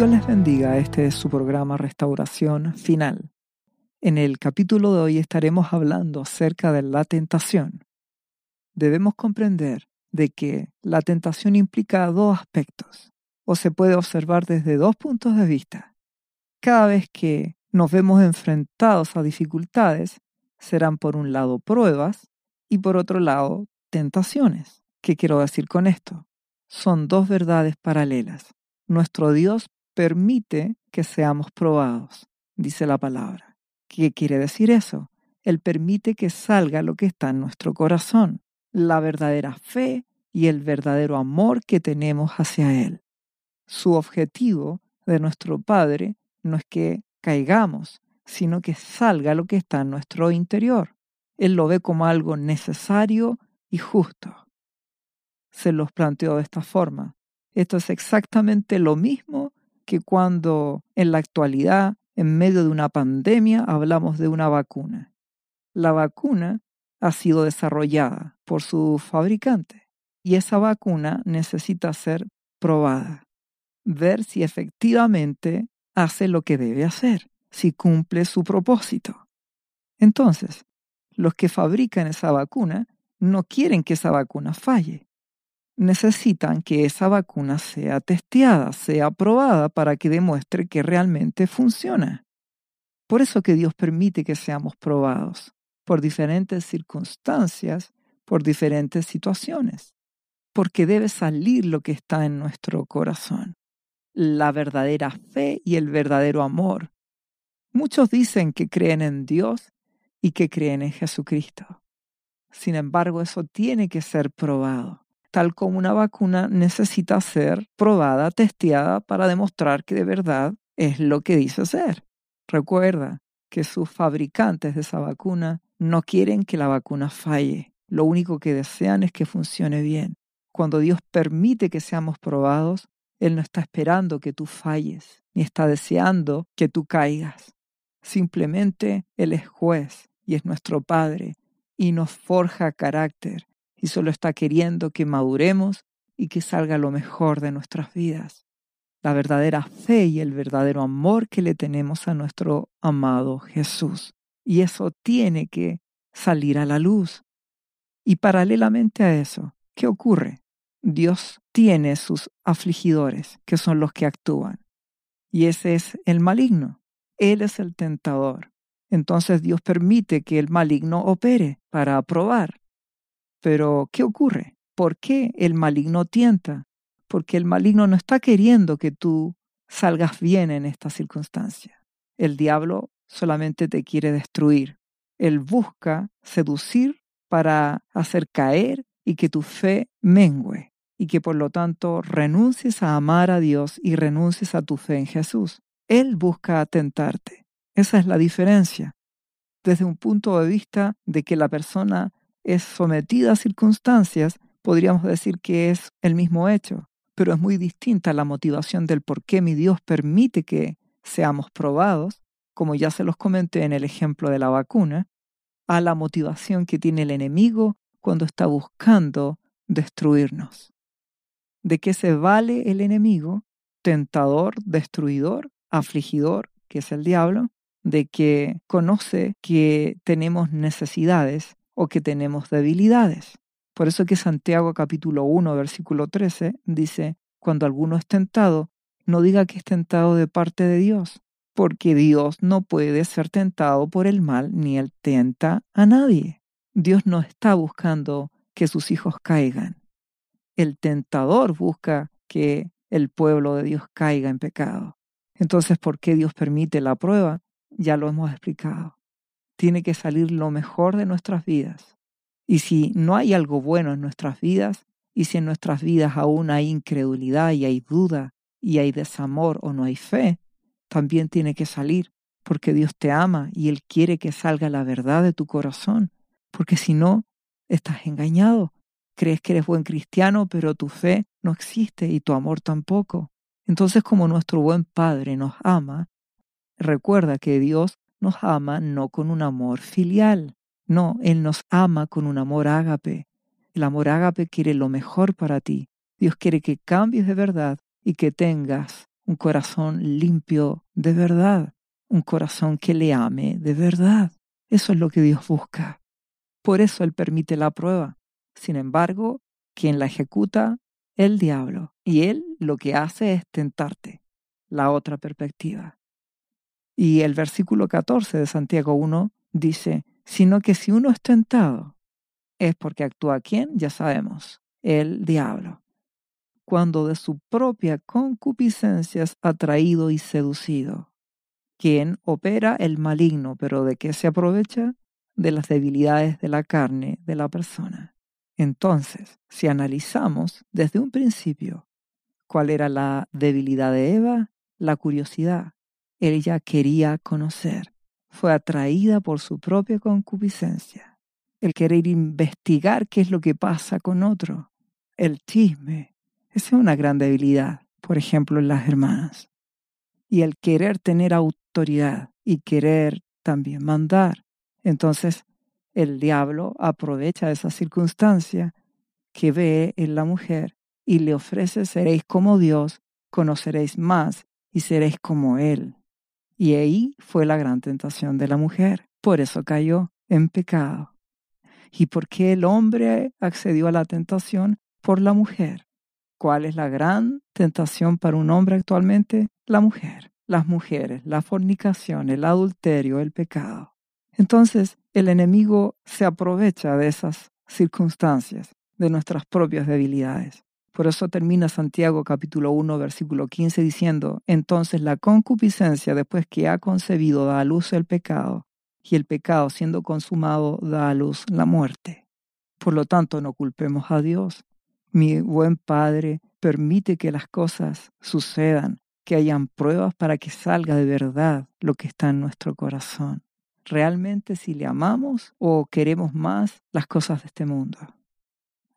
Dios les bendiga, este es su programa Restauración Final. En el capítulo de hoy estaremos hablando acerca de la tentación. Debemos comprender de que la tentación implica dos aspectos, o se puede observar desde dos puntos de vista. Cada vez que nos vemos enfrentados a dificultades, serán por un lado pruebas y por otro lado tentaciones. ¿Qué quiero decir con esto? Son dos verdades paralelas. Nuestro Dios permite que seamos probados, dice la palabra. ¿Qué quiere decir eso? Él permite que salga lo que está en nuestro corazón, la verdadera fe y el verdadero amor que tenemos hacia Él. Su objetivo de nuestro Padre no es que caigamos, sino que salga lo que está en nuestro interior. Él lo ve como algo necesario y justo. Se los planteó de esta forma. Esto es exactamente lo mismo que cuando en la actualidad, en medio de una pandemia, hablamos de una vacuna. La vacuna ha sido desarrollada por su fabricante y esa vacuna necesita ser probada, ver si efectivamente hace lo que debe hacer, si cumple su propósito. Entonces, los que fabrican esa vacuna no quieren que esa vacuna falle necesitan que esa vacuna sea testeada, sea probada para que demuestre que realmente funciona. Por eso que Dios permite que seamos probados por diferentes circunstancias, por diferentes situaciones, porque debe salir lo que está en nuestro corazón, la verdadera fe y el verdadero amor. Muchos dicen que creen en Dios y que creen en Jesucristo. Sin embargo, eso tiene que ser probado tal como una vacuna necesita ser probada, testeada para demostrar que de verdad es lo que dice ser. Recuerda que sus fabricantes de esa vacuna no quieren que la vacuna falle. Lo único que desean es que funcione bien. Cuando Dios permite que seamos probados, Él no está esperando que tú falles, ni está deseando que tú caigas. Simplemente Él es juez y es nuestro Padre y nos forja carácter y solo está queriendo que maduremos y que salga lo mejor de nuestras vidas. La verdadera fe y el verdadero amor que le tenemos a nuestro amado Jesús. Y eso tiene que salir a la luz. Y paralelamente a eso, ¿qué ocurre? Dios tiene sus afligidores, que son los que actúan. Y ese es el maligno. Él es el tentador. Entonces Dios permite que el maligno opere para aprobar. Pero, ¿qué ocurre? ¿Por qué el maligno tienta? Porque el maligno no está queriendo que tú salgas bien en esta circunstancia. El diablo solamente te quiere destruir. Él busca seducir para hacer caer y que tu fe mengüe y que por lo tanto renuncies a amar a Dios y renuncies a tu fe en Jesús. Él busca atentarte. Esa es la diferencia. Desde un punto de vista de que la persona es sometida a circunstancias, podríamos decir que es el mismo hecho, pero es muy distinta la motivación del por qué mi Dios permite que seamos probados, como ya se los comenté en el ejemplo de la vacuna, a la motivación que tiene el enemigo cuando está buscando destruirnos. ¿De qué se vale el enemigo? Tentador, destruidor, afligidor, que es el diablo, de que conoce que tenemos necesidades o que tenemos debilidades. Por eso que Santiago capítulo 1, versículo 13 dice, cuando alguno es tentado, no diga que es tentado de parte de Dios, porque Dios no puede ser tentado por el mal ni él tenta a nadie. Dios no está buscando que sus hijos caigan. El tentador busca que el pueblo de Dios caiga en pecado. Entonces, ¿por qué Dios permite la prueba? Ya lo hemos explicado tiene que salir lo mejor de nuestras vidas. Y si no hay algo bueno en nuestras vidas, y si en nuestras vidas aún hay incredulidad y hay duda y hay desamor o no hay fe, también tiene que salir, porque Dios te ama y Él quiere que salga la verdad de tu corazón, porque si no, estás engañado. Crees que eres buen cristiano, pero tu fe no existe y tu amor tampoco. Entonces, como nuestro buen Padre nos ama, recuerda que Dios nos ama no con un amor filial, no, Él nos ama con un amor ágape. El amor ágape quiere lo mejor para ti. Dios quiere que cambies de verdad y que tengas un corazón limpio de verdad, un corazón que le ame de verdad. Eso es lo que Dios busca. Por eso Él permite la prueba. Sin embargo, quien la ejecuta, el diablo. Y Él lo que hace es tentarte. La otra perspectiva. Y el versículo 14 de Santiago 1 dice, sino que si uno es tentado, es porque actúa quién, ya sabemos, el diablo. Cuando de su propia concupiscencia es atraído y seducido. ¿Quién opera el maligno, pero de qué se aprovecha? De las debilidades de la carne de la persona. Entonces, si analizamos desde un principio cuál era la debilidad de Eva, la curiosidad. Ella quería conocer. Fue atraída por su propia concupiscencia. El querer investigar qué es lo que pasa con otro. El chisme. Esa es una gran debilidad, por ejemplo, en las hermanas. Y el querer tener autoridad y querer también mandar. Entonces, el diablo aprovecha esa circunstancia que ve en la mujer y le ofrece seréis como Dios, conoceréis más y seréis como Él. Y ahí fue la gran tentación de la mujer. Por eso cayó en pecado. ¿Y por qué el hombre accedió a la tentación? Por la mujer. ¿Cuál es la gran tentación para un hombre actualmente? La mujer. Las mujeres, la fornicación, el adulterio, el pecado. Entonces, el enemigo se aprovecha de esas circunstancias, de nuestras propias debilidades. Por eso termina Santiago capítulo 1 versículo 15 diciendo, entonces la concupiscencia después que ha concebido da a luz el pecado, y el pecado siendo consumado da a luz la muerte. Por lo tanto, no culpemos a Dios. Mi buen Padre permite que las cosas sucedan, que hayan pruebas para que salga de verdad lo que está en nuestro corazón realmente si le amamos o queremos más las cosas de este mundo.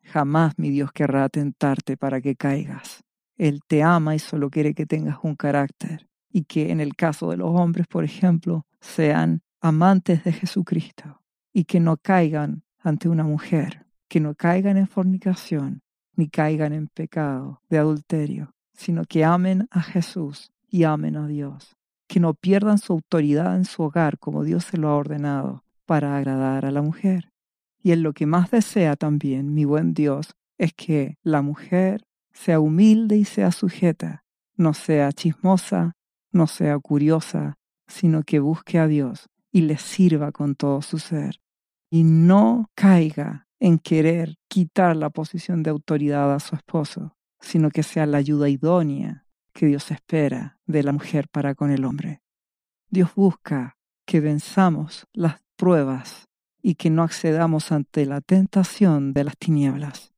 Jamás mi Dios querrá tentarte para que caigas. Él te ama y solo quiere que tengas un carácter y que en el caso de los hombres, por ejemplo, sean amantes de Jesucristo y que no caigan ante una mujer, que no caigan en fornicación ni caigan en pecado de adulterio, sino que amen a Jesús y amen a Dios que no pierdan su autoridad en su hogar como Dios se lo ha ordenado para agradar a la mujer. Y en lo que más desea también mi buen Dios es que la mujer sea humilde y sea sujeta, no sea chismosa, no sea curiosa, sino que busque a Dios y le sirva con todo su ser. Y no caiga en querer quitar la posición de autoridad a su esposo, sino que sea la ayuda idónea que Dios espera de la mujer para con el hombre. Dios busca que venzamos las pruebas y que no accedamos ante la tentación de las tinieblas.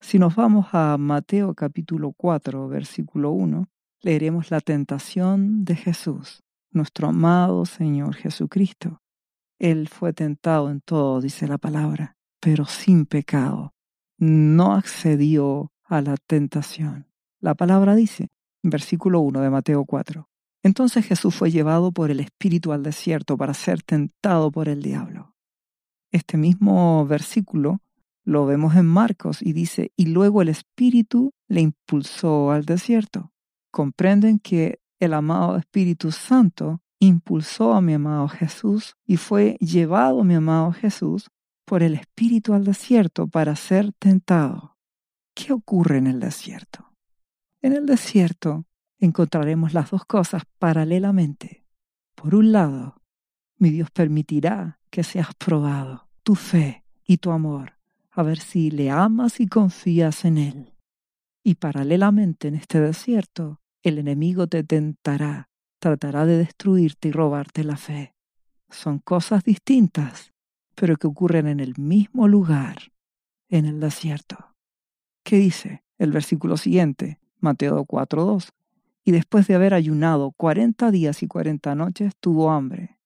Si nos vamos a Mateo capítulo 4, versículo 1, leeremos la tentación de Jesús, nuestro amado Señor Jesucristo. Él fue tentado en todo, dice la palabra, pero sin pecado. No accedió a la tentación. La palabra dice, versículo 1 de Mateo 4, entonces Jesús fue llevado por el Espíritu al desierto para ser tentado por el diablo. Este mismo versículo lo vemos en Marcos y dice, y luego el Espíritu le impulsó al desierto. Comprenden que el amado Espíritu Santo impulsó a mi amado Jesús y fue llevado mi amado Jesús por el Espíritu al desierto para ser tentado. ¿Qué ocurre en el desierto? En el desierto encontraremos las dos cosas paralelamente. Por un lado, mi Dios permitirá que seas probado, tu fe y tu amor, a ver si le amas y confías en Él. Y paralelamente en este desierto, el enemigo te tentará, tratará de destruirte y robarte la fe. Son cosas distintas, pero que ocurren en el mismo lugar, en el desierto. ¿Qué dice el versículo siguiente? Mateo 4.2. Y después de haber ayunado cuarenta días y cuarenta noches, tuvo hambre.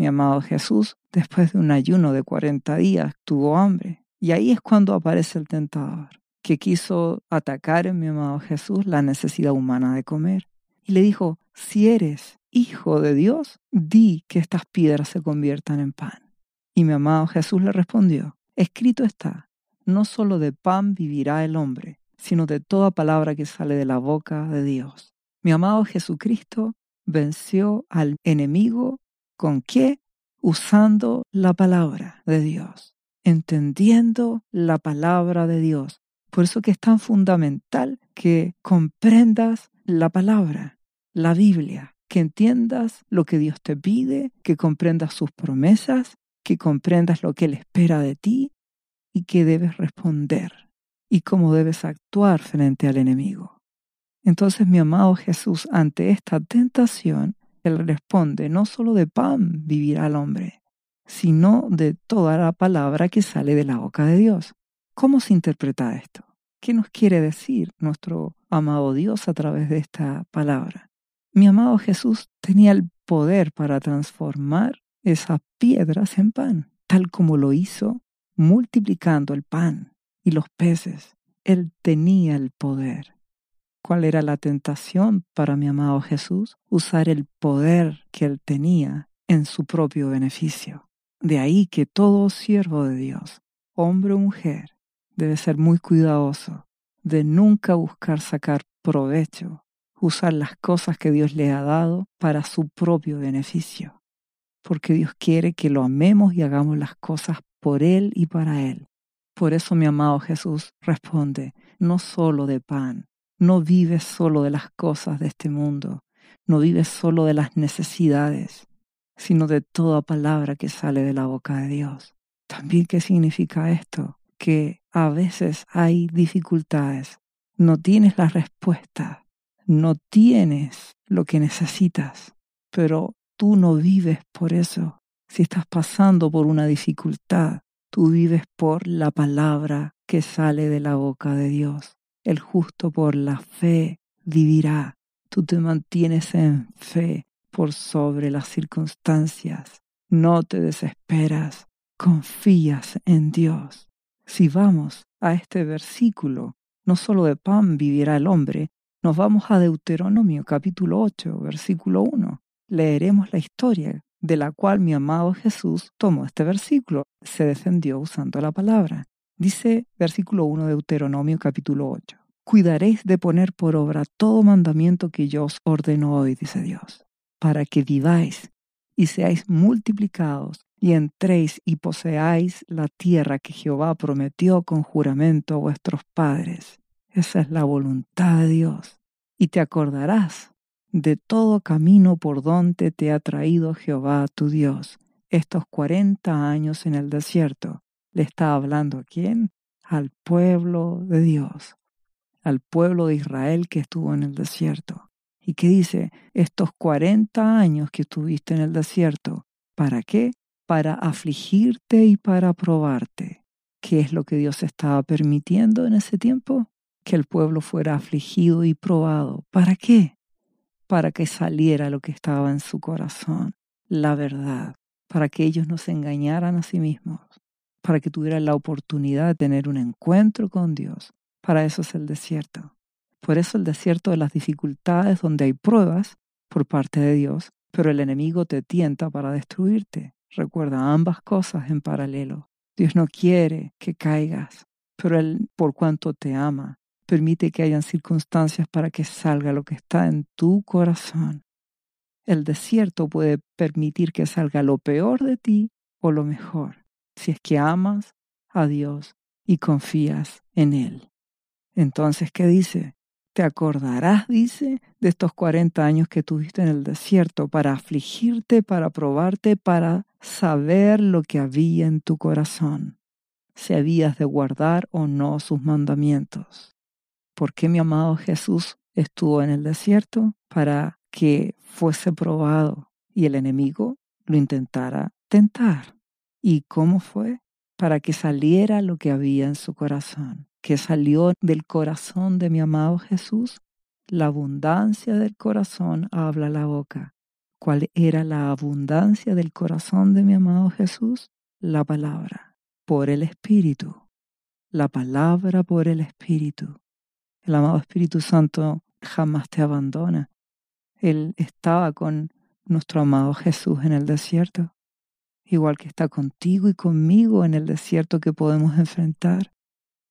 Mi amado Jesús, después de un ayuno de cuarenta días, tuvo hambre. Y ahí es cuando aparece el tentador, que quiso atacar en mi amado Jesús la necesidad humana de comer. Y le dijo, si eres hijo de Dios, di que estas piedras se conviertan en pan. Y mi amado Jesús le respondió, escrito está, no solo de pan vivirá el hombre, sino de toda palabra que sale de la boca de Dios. Mi amado Jesucristo venció al enemigo con qué? Usando la palabra de Dios, entendiendo la palabra de Dios. Por eso que es tan fundamental que comprendas la palabra, la Biblia, que entiendas lo que Dios te pide, que comprendas sus promesas, que comprendas lo que Él espera de ti y que debes responder y cómo debes actuar frente al enemigo. Entonces mi amado Jesús, ante esta tentación, Él responde, no solo de pan vivirá el hombre, sino de toda la palabra que sale de la boca de Dios. ¿Cómo se interpreta esto? ¿Qué nos quiere decir nuestro amado Dios a través de esta palabra? Mi amado Jesús tenía el poder para transformar esas piedras en pan, tal como lo hizo multiplicando el pan y los peces. Él tenía el poder. ¿Cuál era la tentación para mi amado Jesús? Usar el poder que él tenía en su propio beneficio. De ahí que todo siervo de Dios, hombre o mujer, debe ser muy cuidadoso de nunca buscar sacar provecho, usar las cosas que Dios le ha dado para su propio beneficio. Porque Dios quiere que lo amemos y hagamos las cosas por Él y para Él. Por eso mi amado Jesús responde, no solo de pan, no vives solo de las cosas de este mundo, no vives solo de las necesidades, sino de toda palabra que sale de la boca de Dios. También, ¿qué significa esto? Que a veces hay dificultades, no tienes la respuesta, no tienes lo que necesitas, pero tú no vives por eso. Si estás pasando por una dificultad, tú vives por la palabra que sale de la boca de Dios. El justo por la fe vivirá. Tú te mantienes en fe por sobre las circunstancias. No te desesperas. Confías en Dios. Si vamos a este versículo, no solo de pan vivirá el hombre, nos vamos a Deuteronomio capítulo 8, versículo 1. Leeremos la historia de la cual mi amado Jesús tomó este versículo, se defendió usando la palabra. Dice versículo 1 de Deuteronomio capítulo 8. Cuidaréis de poner por obra todo mandamiento que yo os ordeno hoy, dice Dios, para que viváis y seáis multiplicados y entréis y poseáis la tierra que Jehová prometió con juramento a vuestros padres. Esa es la voluntad de Dios. Y te acordarás de todo camino por donde te ha traído Jehová tu Dios estos cuarenta años en el desierto le está hablando a quién? Al pueblo de Dios, al pueblo de Israel que estuvo en el desierto. ¿Y qué dice? Estos cuarenta años que estuviste en el desierto, ¿para qué? Para afligirte y para probarte. ¿Qué es lo que Dios estaba permitiendo en ese tiempo? Que el pueblo fuera afligido y probado. ¿Para qué? Para que saliera lo que estaba en su corazón, la verdad, para que ellos no se engañaran a sí mismos, para que tuvieran la oportunidad de tener un encuentro con Dios. Para eso es el desierto. Por eso el desierto de las dificultades donde hay pruebas por parte de Dios, pero el enemigo te tienta para destruirte. Recuerda ambas cosas en paralelo. Dios no quiere que caigas, pero Él, por cuanto te ama, permite que hayan circunstancias para que salga lo que está en tu corazón. El desierto puede permitir que salga lo peor de ti o lo mejor si es que amas a Dios y confías en Él. Entonces, ¿qué dice? Te acordarás, dice, de estos 40 años que tuviste en el desierto para afligirte, para probarte, para saber lo que había en tu corazón, si habías de guardar o no sus mandamientos. ¿Por qué mi amado Jesús estuvo en el desierto? Para que fuese probado y el enemigo lo intentara tentar. ¿Y cómo fue? Para que saliera lo que había en su corazón. que salió del corazón de mi amado Jesús? La abundancia del corazón habla la boca. ¿Cuál era la abundancia del corazón de mi amado Jesús? La palabra, por el Espíritu. La palabra por el Espíritu. El amado Espíritu Santo jamás te abandona. Él estaba con nuestro amado Jesús en el desierto igual que está contigo y conmigo en el desierto que podemos enfrentar.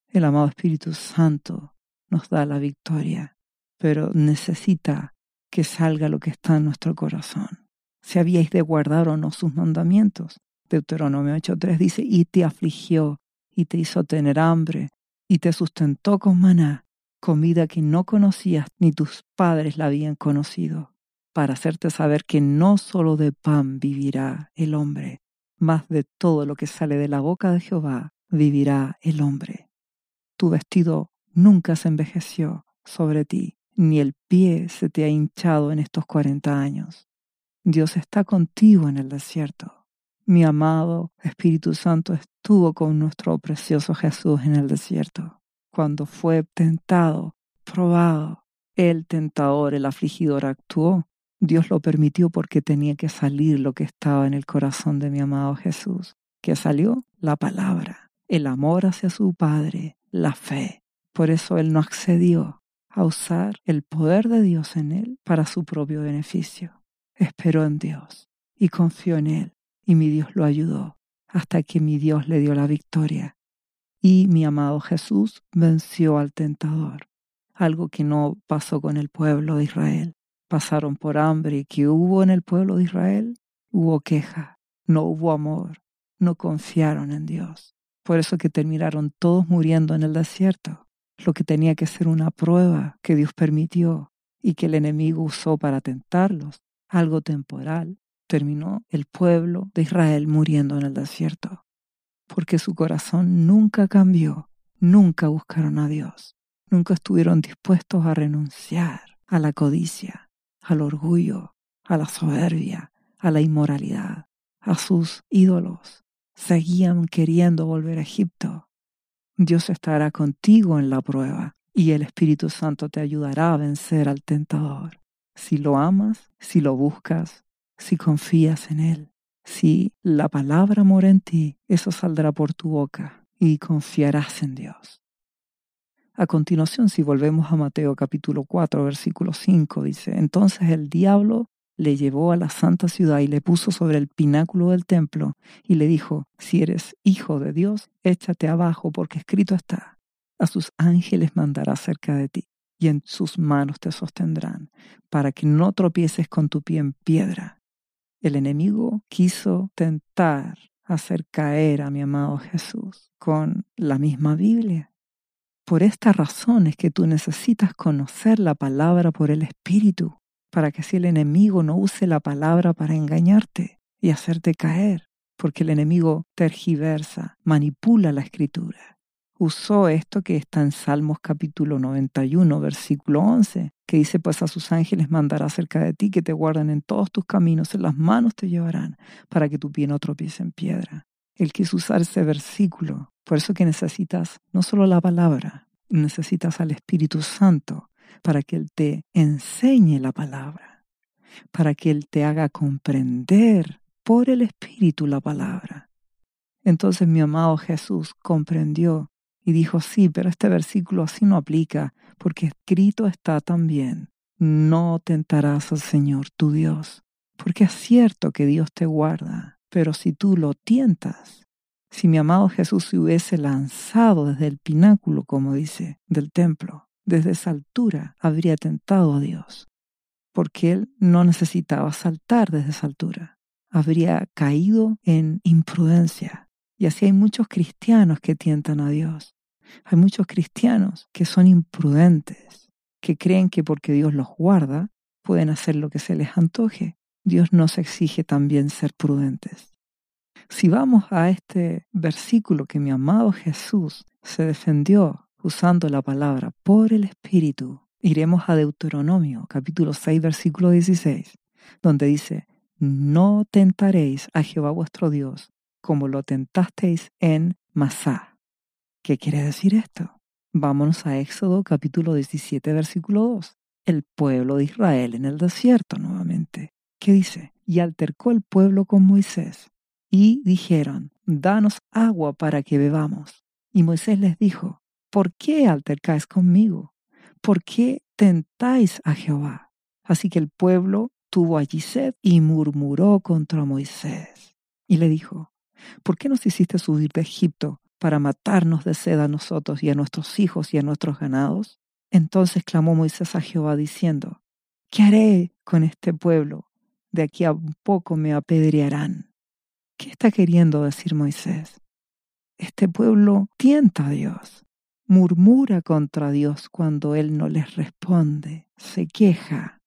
El amado Espíritu Santo nos da la victoria, pero necesita que salga lo que está en nuestro corazón. Si habíais de guardar o no sus mandamientos. Deuteronomio 8.3 dice, y te afligió, y te hizo tener hambre, y te sustentó con maná, comida que no conocías ni tus padres la habían conocido, para hacerte saber que no solo de pan vivirá el hombre, más de todo lo que sale de la boca de Jehová vivirá el hombre. Tu vestido nunca se envejeció sobre ti, ni el pie se te ha hinchado en estos cuarenta años. Dios está contigo en el desierto. Mi amado Espíritu Santo estuvo con nuestro precioso Jesús en el desierto, cuando fue tentado, probado. El tentador, el afligidor actuó. Dios lo permitió porque tenía que salir lo que estaba en el corazón de mi amado Jesús. ¿Qué salió? La palabra, el amor hacia su Padre, la fe. Por eso Él no accedió a usar el poder de Dios en Él para su propio beneficio. Esperó en Dios y confió en Él y mi Dios lo ayudó hasta que mi Dios le dio la victoria. Y mi amado Jesús venció al tentador, algo que no pasó con el pueblo de Israel. Pasaron por hambre y que hubo en el pueblo de Israel, hubo queja, no hubo amor, no confiaron en Dios. Por eso que terminaron todos muriendo en el desierto, lo que tenía que ser una prueba que Dios permitió y que el enemigo usó para tentarlos, algo temporal, terminó el pueblo de Israel muriendo en el desierto, porque su corazón nunca cambió, nunca buscaron a Dios, nunca estuvieron dispuestos a renunciar a la codicia, al orgullo, a la soberbia, a la inmoralidad, a sus ídolos. Seguían queriendo volver a Egipto. Dios estará contigo en la prueba y el Espíritu Santo te ayudará a vencer al tentador. Si lo amas, si lo buscas, si confías en Él. Si la palabra mora en ti, eso saldrá por tu boca y confiarás en Dios. A continuación, si volvemos a Mateo capítulo 4, versículo 5, dice, entonces el diablo le llevó a la santa ciudad y le puso sobre el pináculo del templo y le dijo, si eres hijo de Dios, échate abajo porque escrito está, a sus ángeles mandará cerca de ti y en sus manos te sostendrán, para que no tropieces con tu pie en piedra. El enemigo quiso tentar hacer caer a mi amado Jesús con la misma Biblia. Por esta razón es que tú necesitas conocer la palabra por el Espíritu, para que si el enemigo no use la palabra para engañarte y hacerte caer, porque el enemigo tergiversa, manipula la escritura usó esto que está en Salmos capítulo 91, versículo 11, que dice, pues a sus ángeles mandará cerca de ti que te guarden en todos tus caminos, en las manos te llevarán, para que tu pie no tropiece en piedra. Él quiso usar ese versículo, por eso que necesitas no solo la palabra, necesitas al Espíritu Santo para que Él te enseñe la palabra, para que Él te haga comprender por el Espíritu la palabra. Entonces mi amado Jesús comprendió y dijo, sí, pero este versículo así no aplica, porque escrito está también, no tentarás al Señor tu Dios, porque es cierto que Dios te guarda, pero si tú lo tientas, si mi amado Jesús se hubiese lanzado desde el pináculo, como dice, del templo, desde esa altura habría tentado a Dios, porque él no necesitaba saltar desde esa altura, habría caído en imprudencia, y así hay muchos cristianos que tientan a Dios. Hay muchos cristianos que son imprudentes, que creen que porque Dios los guarda, pueden hacer lo que se les antoje. Dios nos exige también ser prudentes. Si vamos a este versículo que mi amado Jesús se defendió usando la palabra por el Espíritu, iremos a Deuteronomio capítulo 6 versículo 16, donde dice, no tentaréis a Jehová vuestro Dios como lo tentasteis en Masá. ¿Qué quiere decir esto? Vámonos a Éxodo capítulo 17, versículo 2. El pueblo de Israel en el desierto nuevamente. ¿Qué dice? Y altercó el pueblo con Moisés. Y dijeron, danos agua para que bebamos. Y Moisés les dijo, ¿por qué altercáis conmigo? ¿Por qué tentáis a Jehová? Así que el pueblo tuvo allí sed y murmuró contra Moisés. Y le dijo, ¿por qué nos hiciste subir de Egipto para matarnos de sed a nosotros y a nuestros hijos y a nuestros ganados? Entonces clamó Moisés a Jehová diciendo, ¿Qué haré con este pueblo? De aquí a poco me apedrearán. ¿Qué está queriendo decir Moisés? Este pueblo tienta a Dios, murmura contra Dios cuando Él no les responde, se queja,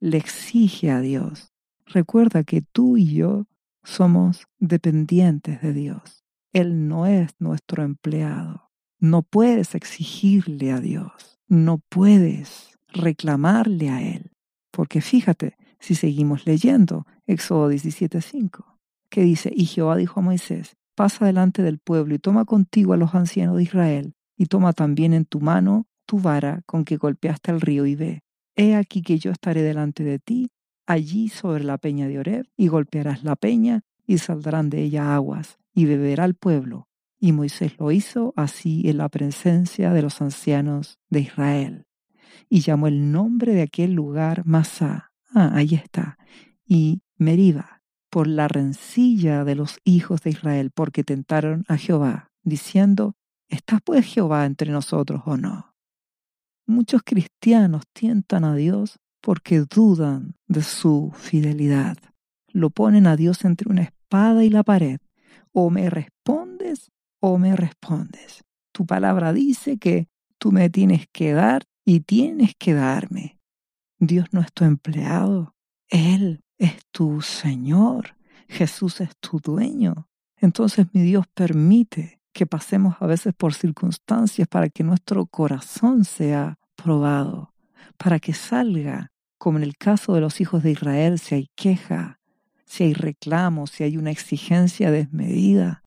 le exige a Dios. Recuerda que tú y yo somos dependientes de Dios. Él no es nuestro empleado. No puedes exigirle a Dios. No puedes reclamarle a Él. Porque fíjate, si seguimos leyendo Éxodo 17:5, que dice, y Jehová dijo a Moisés, pasa delante del pueblo y toma contigo a los ancianos de Israel, y toma también en tu mano tu vara con que golpeaste el río y ve. He aquí que yo estaré delante de ti, allí sobre la peña de Oreb, y golpearás la peña, y saldrán de ella aguas, y beberá el pueblo. Y Moisés lo hizo así en la presencia de los ancianos de Israel. Y llamó el nombre de aquel lugar Masá. Ah, ahí está. Y Meriba, por la rencilla de los hijos de Israel, porque tentaron a Jehová, diciendo, ¿Está pues Jehová entre nosotros o no? Muchos cristianos tientan a Dios porque dudan de su fidelidad. Lo ponen a Dios entre una espada y la pared. O me respondes o me respondes. Tu palabra dice que tú me tienes que dar y tienes que darme. Dios no es tu empleado. Él es tu Señor. Jesús es tu dueño. Entonces mi Dios permite que pasemos a veces por circunstancias para que nuestro corazón sea probado, para que salga, como en el caso de los hijos de Israel, si hay queja, si hay reclamo, si hay una exigencia desmedida,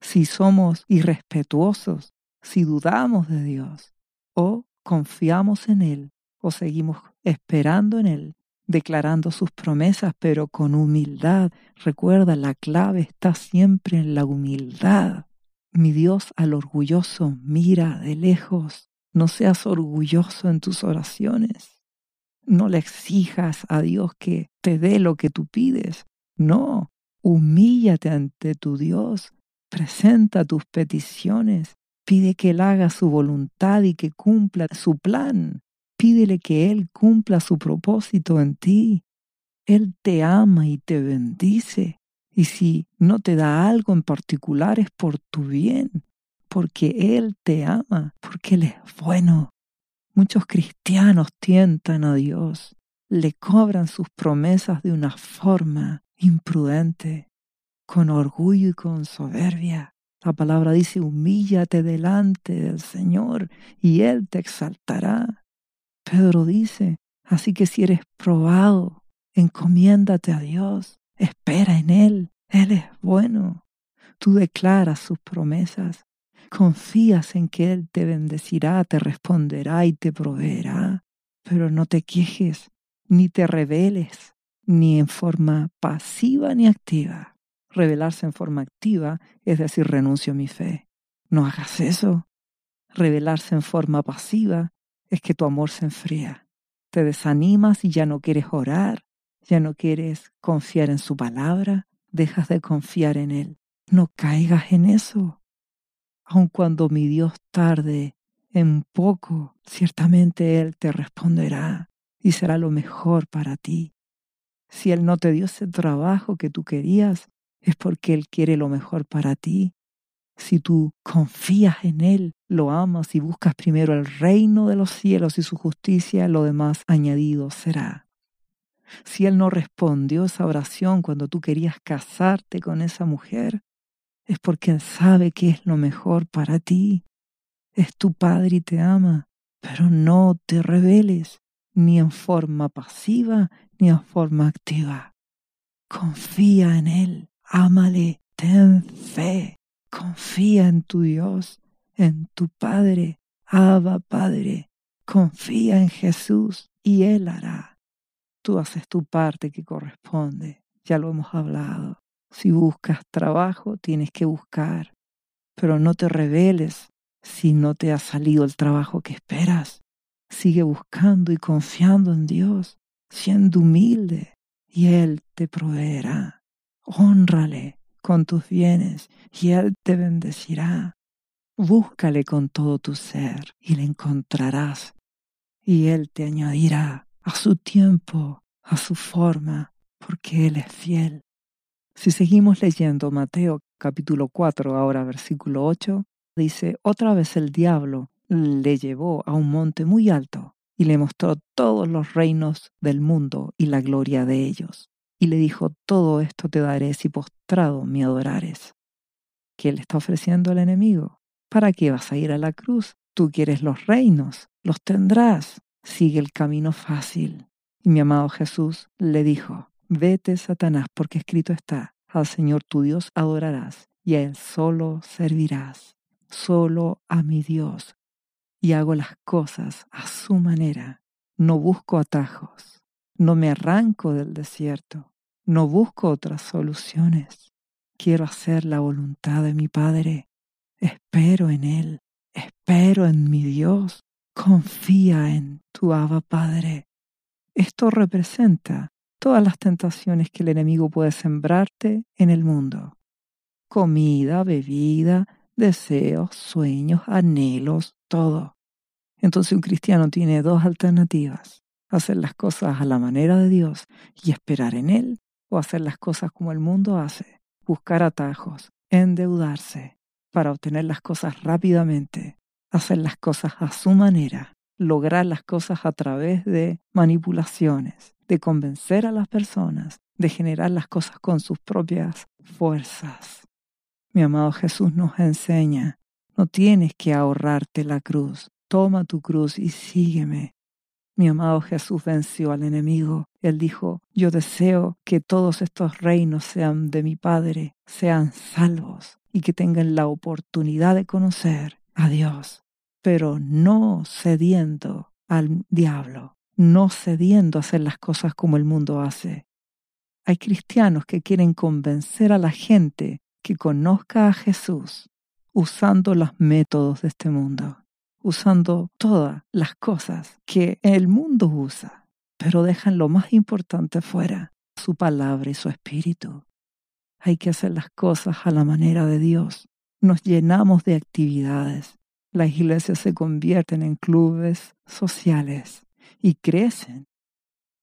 si somos irrespetuosos, si dudamos de Dios, o confiamos en Él, o seguimos esperando en Él, declarando sus promesas, pero con humildad. Recuerda, la clave está siempre en la humildad. Mi Dios al orgulloso mira de lejos. No seas orgulloso en tus oraciones. No le exijas a Dios que te dé lo que tú pides. No, humíllate ante tu Dios. Presenta tus peticiones. Pide que Él haga su voluntad y que cumpla su plan. Pídele que Él cumpla su propósito en ti. Él te ama y te bendice. Y si no te da algo en particular es por tu bien, porque Él te ama, porque Él es bueno. Muchos cristianos tientan a Dios, le cobran sus promesas de una forma imprudente, con orgullo y con soberbia. La palabra dice, humíllate delante del Señor y Él te exaltará. Pedro dice, así que si eres probado, encomiéndate a Dios Espera en Él. Él es bueno. Tú declaras sus promesas. Confías en que Él te bendecirá, te responderá y te proveerá. Pero no te quejes, ni te rebeles, ni en forma pasiva ni activa. Rebelarse en forma activa es decir, renuncio a mi fe. No hagas eso. Rebelarse en forma pasiva es que tu amor se enfría. Te desanimas y ya no quieres orar, ya no quieres confiar en su palabra, dejas de confiar en Él. No caigas en eso. Aun cuando mi Dios tarde en poco, ciertamente Él te responderá y será lo mejor para ti. Si Él no te dio ese trabajo que tú querías, es porque Él quiere lo mejor para ti. Si tú confías en Él, lo amas y buscas primero el reino de los cielos y su justicia, lo demás añadido será. Si Él no respondió esa oración cuando tú querías casarte con esa mujer, es porque Él sabe que es lo mejor para ti. Es tu Padre y te ama, pero no te rebeles, ni en forma pasiva ni en forma activa. Confía en Él, ámale, ten fe, confía en tu Dios, en tu Padre, Abba Padre, confía en Jesús y Él hará tú haces tu parte que corresponde. Ya lo hemos hablado. Si buscas trabajo, tienes que buscar. Pero no te rebeles si no te ha salido el trabajo que esperas. Sigue buscando y confiando en Dios, siendo humilde, y Él te proveerá. Honrale con tus bienes y Él te bendecirá. Búscale con todo tu ser y le encontrarás, y Él te añadirá a su tiempo, a su forma, porque Él es fiel. Si seguimos leyendo Mateo capítulo 4, ahora versículo 8, dice, otra vez el diablo le llevó a un monte muy alto y le mostró todos los reinos del mundo y la gloria de ellos. Y le dijo, todo esto te daré si postrado me adorares. ¿Qué le está ofreciendo al enemigo? ¿Para qué vas a ir a la cruz? Tú quieres los reinos, los tendrás. Sigue el camino fácil. Y mi amado Jesús le dijo, vete Satanás, porque escrito está, al Señor tu Dios adorarás y a Él solo servirás, solo a mi Dios y hago las cosas a su manera. No busco atajos, no me arranco del desierto, no busco otras soluciones. Quiero hacer la voluntad de mi Padre. Espero en Él, espero en mi Dios. Confía en tu Abba Padre. Esto representa todas las tentaciones que el enemigo puede sembrarte en el mundo. Comida, bebida, deseos, sueños, anhelos, todo. Entonces un cristiano tiene dos alternativas, hacer las cosas a la manera de Dios y esperar en Él, o hacer las cosas como el mundo hace, buscar atajos, endeudarse para obtener las cosas rápidamente, hacer las cosas a su manera, lograr las cosas a través de manipulaciones, de convencer a las personas, de generar las cosas con sus propias fuerzas. Mi amado Jesús nos enseña, no tienes que ahorrarte la cruz, toma tu cruz y sígueme. Mi amado Jesús venció al enemigo. Él dijo, yo deseo que todos estos reinos sean de mi Padre, sean salvos y que tengan la oportunidad de conocer a Dios, pero no cediendo al diablo, no cediendo a hacer las cosas como el mundo hace. Hay cristianos que quieren convencer a la gente que conozca a Jesús usando los métodos de este mundo, usando todas las cosas que el mundo usa, pero dejan lo más importante fuera, su palabra y su espíritu. Hay que hacer las cosas a la manera de Dios. Nos llenamos de actividades. Las iglesias se convierten en clubes sociales y crecen.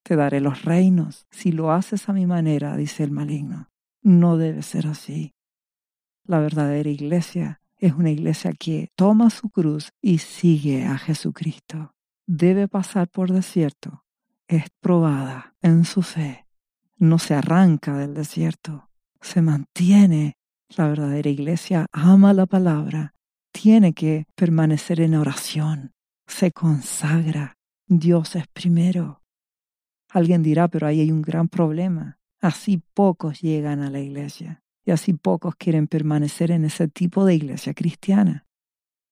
Te daré los reinos si lo haces a mi manera, dice el maligno. No debe ser así. La verdadera iglesia es una iglesia que toma su cruz y sigue a Jesucristo. Debe pasar por desierto. Es probada en su fe. No se arranca del desierto. Se mantiene. La verdadera iglesia ama la palabra. Tiene que permanecer en oración. Se consagra. Dios es primero. Alguien dirá, pero ahí hay un gran problema. Así pocos llegan a la iglesia y así pocos quieren permanecer en ese tipo de iglesia cristiana.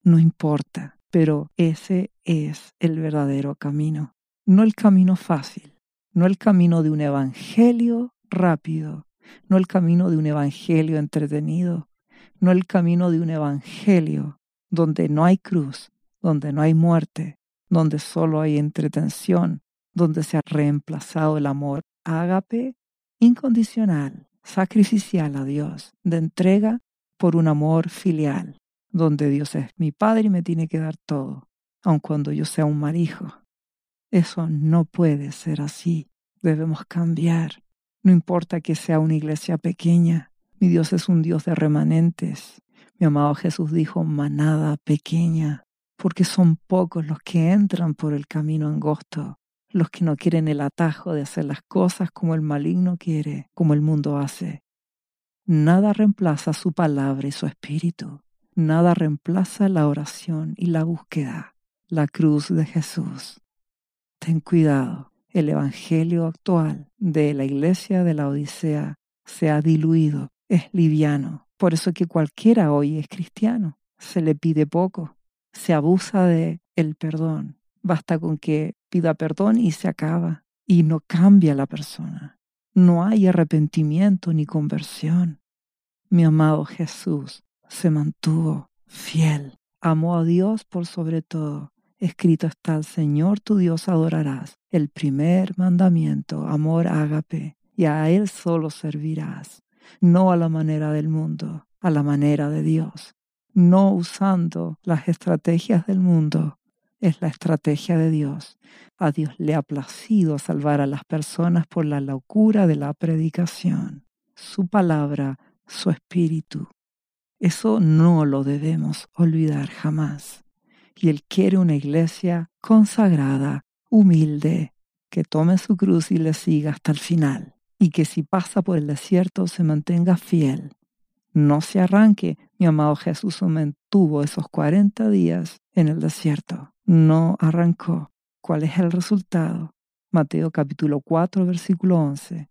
No importa, pero ese es el verdadero camino, no el camino fácil, no el camino de un evangelio rápido, no el camino de un evangelio entretenido, no el camino de un evangelio donde no hay cruz, donde no hay muerte, donde solo hay entretención, donde se ha reemplazado el amor ágape incondicional sacrificial a Dios, de entrega por un amor filial, donde Dios es mi Padre y me tiene que dar todo, aun cuando yo sea un mal hijo. Eso no puede ser así. Debemos cambiar. No importa que sea una iglesia pequeña. Mi Dios es un Dios de remanentes. Mi amado Jesús dijo manada pequeña, porque son pocos los que entran por el camino angosto los que no quieren el atajo de hacer las cosas como el maligno quiere, como el mundo hace. Nada reemplaza su palabra y su espíritu. Nada reemplaza la oración y la búsqueda, la cruz de Jesús. Ten cuidado, el evangelio actual de la iglesia de la Odisea se ha diluido, es liviano. Por eso que cualquiera hoy es cristiano. Se le pide poco, se abusa de el perdón. Basta con que pida perdón y se acaba. Y no cambia la persona. No hay arrepentimiento ni conversión. Mi amado Jesús se mantuvo fiel. Amó a Dios por sobre todo. Escrito está el Señor tu Dios adorarás. El primer mandamiento, amor ágape, y a Él solo servirás. No a la manera del mundo, a la manera de Dios. No usando las estrategias del mundo, es la estrategia de Dios. A Dios le ha placido salvar a las personas por la locura de la predicación. Su palabra, su espíritu. Eso no lo debemos olvidar jamás. Y Él quiere una iglesia consagrada, humilde, que tome su cruz y le siga hasta el final. Y que si pasa por el desierto se mantenga fiel. No se arranque. Mi amado Jesús mantuvo esos 40 días en el desierto. No arrancó. ¿Cuál es el resultado? Mateo capítulo 4, versículo 11.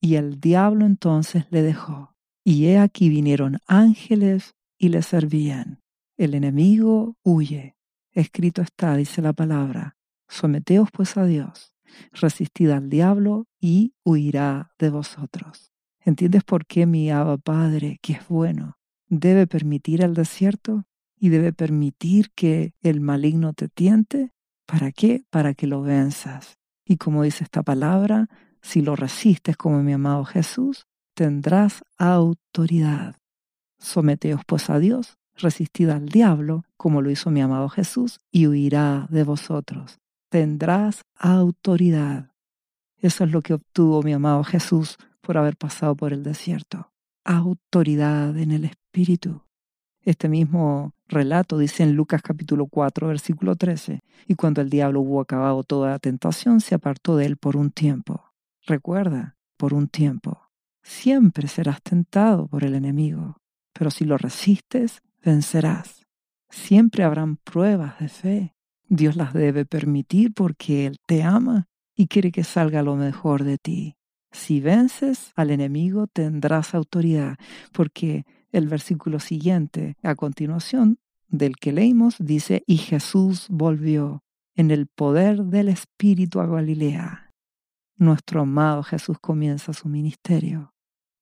Y el diablo entonces le dejó y he aquí vinieron ángeles y le servían. El enemigo huye. Escrito está, dice la palabra, someteos pues a Dios, resistid al diablo y huirá de vosotros. ¿Entiendes por qué mi Abba Padre, que es bueno, debe permitir el desierto y debe permitir que el maligno te tiente? ¿Para qué? Para que lo venzas. Y como dice esta palabra, si lo resistes como mi amado Jesús, tendrás autoridad. Someteos pues a Dios, resistid al diablo, como lo hizo mi amado Jesús, y huirá de vosotros. Tendrás autoridad. Eso es lo que obtuvo mi amado Jesús por haber pasado por el desierto. Autoridad en el Espíritu. Este mismo relato dice en Lucas capítulo 4, versículo 13, y cuando el diablo hubo acabado toda tentación, se apartó de él por un tiempo. Recuerda, por un tiempo. Siempre serás tentado por el enemigo, pero si lo resistes, vencerás. Siempre habrán pruebas de fe. Dios las debe permitir porque Él te ama y quiere que salga lo mejor de ti. Si vences al enemigo tendrás autoridad, porque el versículo siguiente, a continuación del que leímos, dice, y Jesús volvió en el poder del Espíritu a Galilea. Nuestro amado Jesús comienza su ministerio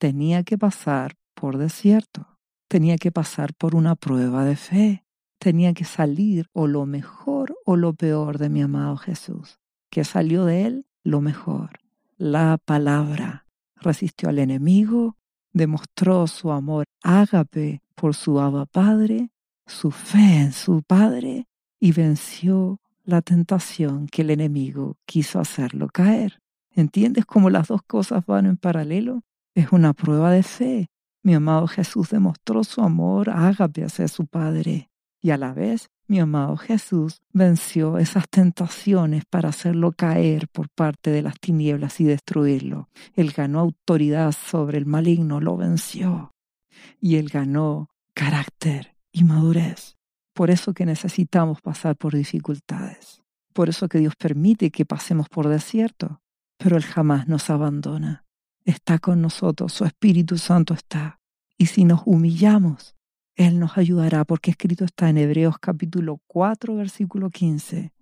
tenía que pasar por desierto, tenía que pasar por una prueba de fe, tenía que salir o lo mejor o lo peor de mi amado Jesús. que salió de él? Lo mejor, la palabra. Resistió al enemigo, demostró su amor ágape por su Abba Padre, su fe en su Padre y venció la tentación que el enemigo quiso hacerlo caer. ¿Entiendes cómo las dos cosas van en paralelo? Es una prueba de fe. Mi amado Jesús demostró su amor ágape hacia su Padre. Y a la vez, mi amado Jesús venció esas tentaciones para hacerlo caer por parte de las tinieblas y destruirlo. Él ganó autoridad sobre el maligno, lo venció. Y él ganó carácter y madurez. Por eso que necesitamos pasar por dificultades. Por eso que Dios permite que pasemos por desierto. Pero Él jamás nos abandona está con nosotros, su Espíritu Santo está. Y si nos humillamos, Él nos ayudará, porque escrito está en Hebreos capítulo 4, versículo 15,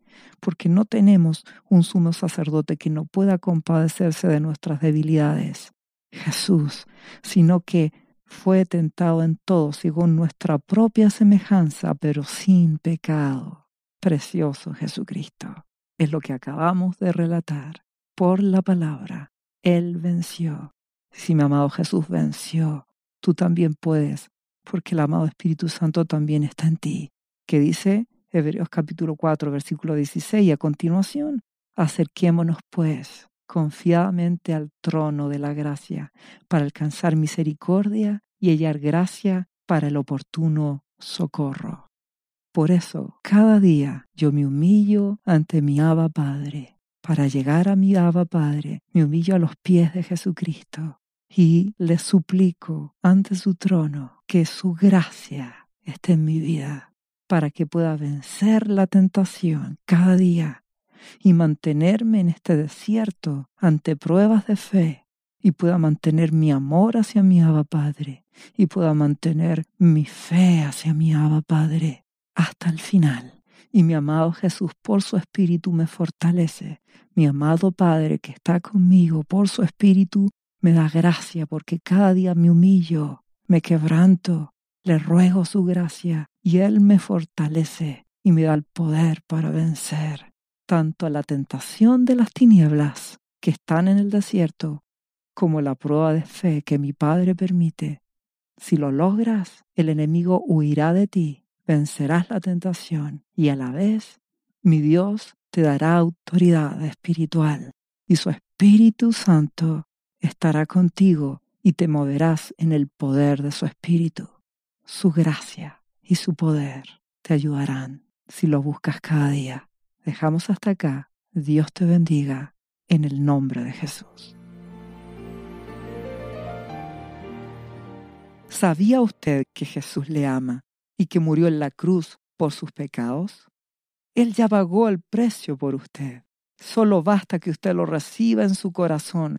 porque no tenemos un sumo sacerdote que no pueda compadecerse de nuestras debilidades, Jesús, sino que fue tentado en todo según nuestra propia semejanza, pero sin pecado. Precioso Jesucristo. Es lo que acabamos de relatar por la palabra él venció. Si mi amado Jesús venció, tú también puedes, porque el amado Espíritu Santo también está en ti. Que dice Hebreos capítulo 4, versículo 16 y a continuación, acerquémonos pues confiadamente al trono de la gracia para alcanzar misericordia y hallar gracia para el oportuno socorro. Por eso, cada día yo me humillo ante mi Abba Padre para llegar a mi Abba Padre, me humillo a los pies de Jesucristo y le suplico ante su trono que su gracia esté en mi vida para que pueda vencer la tentación cada día y mantenerme en este desierto ante pruebas de fe y pueda mantener mi amor hacia mi Abba Padre y pueda mantener mi fe hacia mi Abba Padre hasta el final y mi amado Jesús por su Espíritu me fortalece. Mi amado Padre que está conmigo por su Espíritu me da gracia porque cada día me humillo, me quebranto, le ruego su gracia y Él me fortalece y me da el poder para vencer tanto la tentación de las tinieblas que están en el desierto como la prueba de fe que mi Padre permite. Si lo logras, el enemigo huirá de ti vencerás la tentación y a la vez Mi Dios te dará autoridad espiritual y su Espíritu Santo estará contigo y te moverás en el poder de su Espíritu. Su gracia y su poder te ayudarán si lo buscas cada día. Dejamos hasta acá. Dios te bendiga en el nombre de Jesús. ¿Sabía usted que Jesús le ama y que murió en la cruz por sus pecados? Él ya pagó el precio por usted. Solo basta que usted lo reciba en su corazón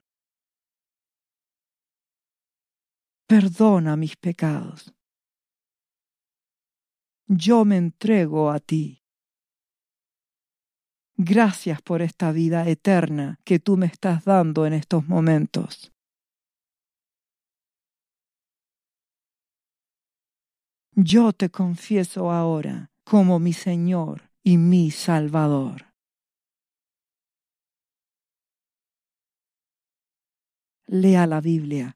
Perdona mis pecados. Yo me entrego a ti. Gracias por esta vida eterna que tú me estás dando en estos momentos. Yo te confieso ahora como mi Señor y mi Salvador. lea la Biblia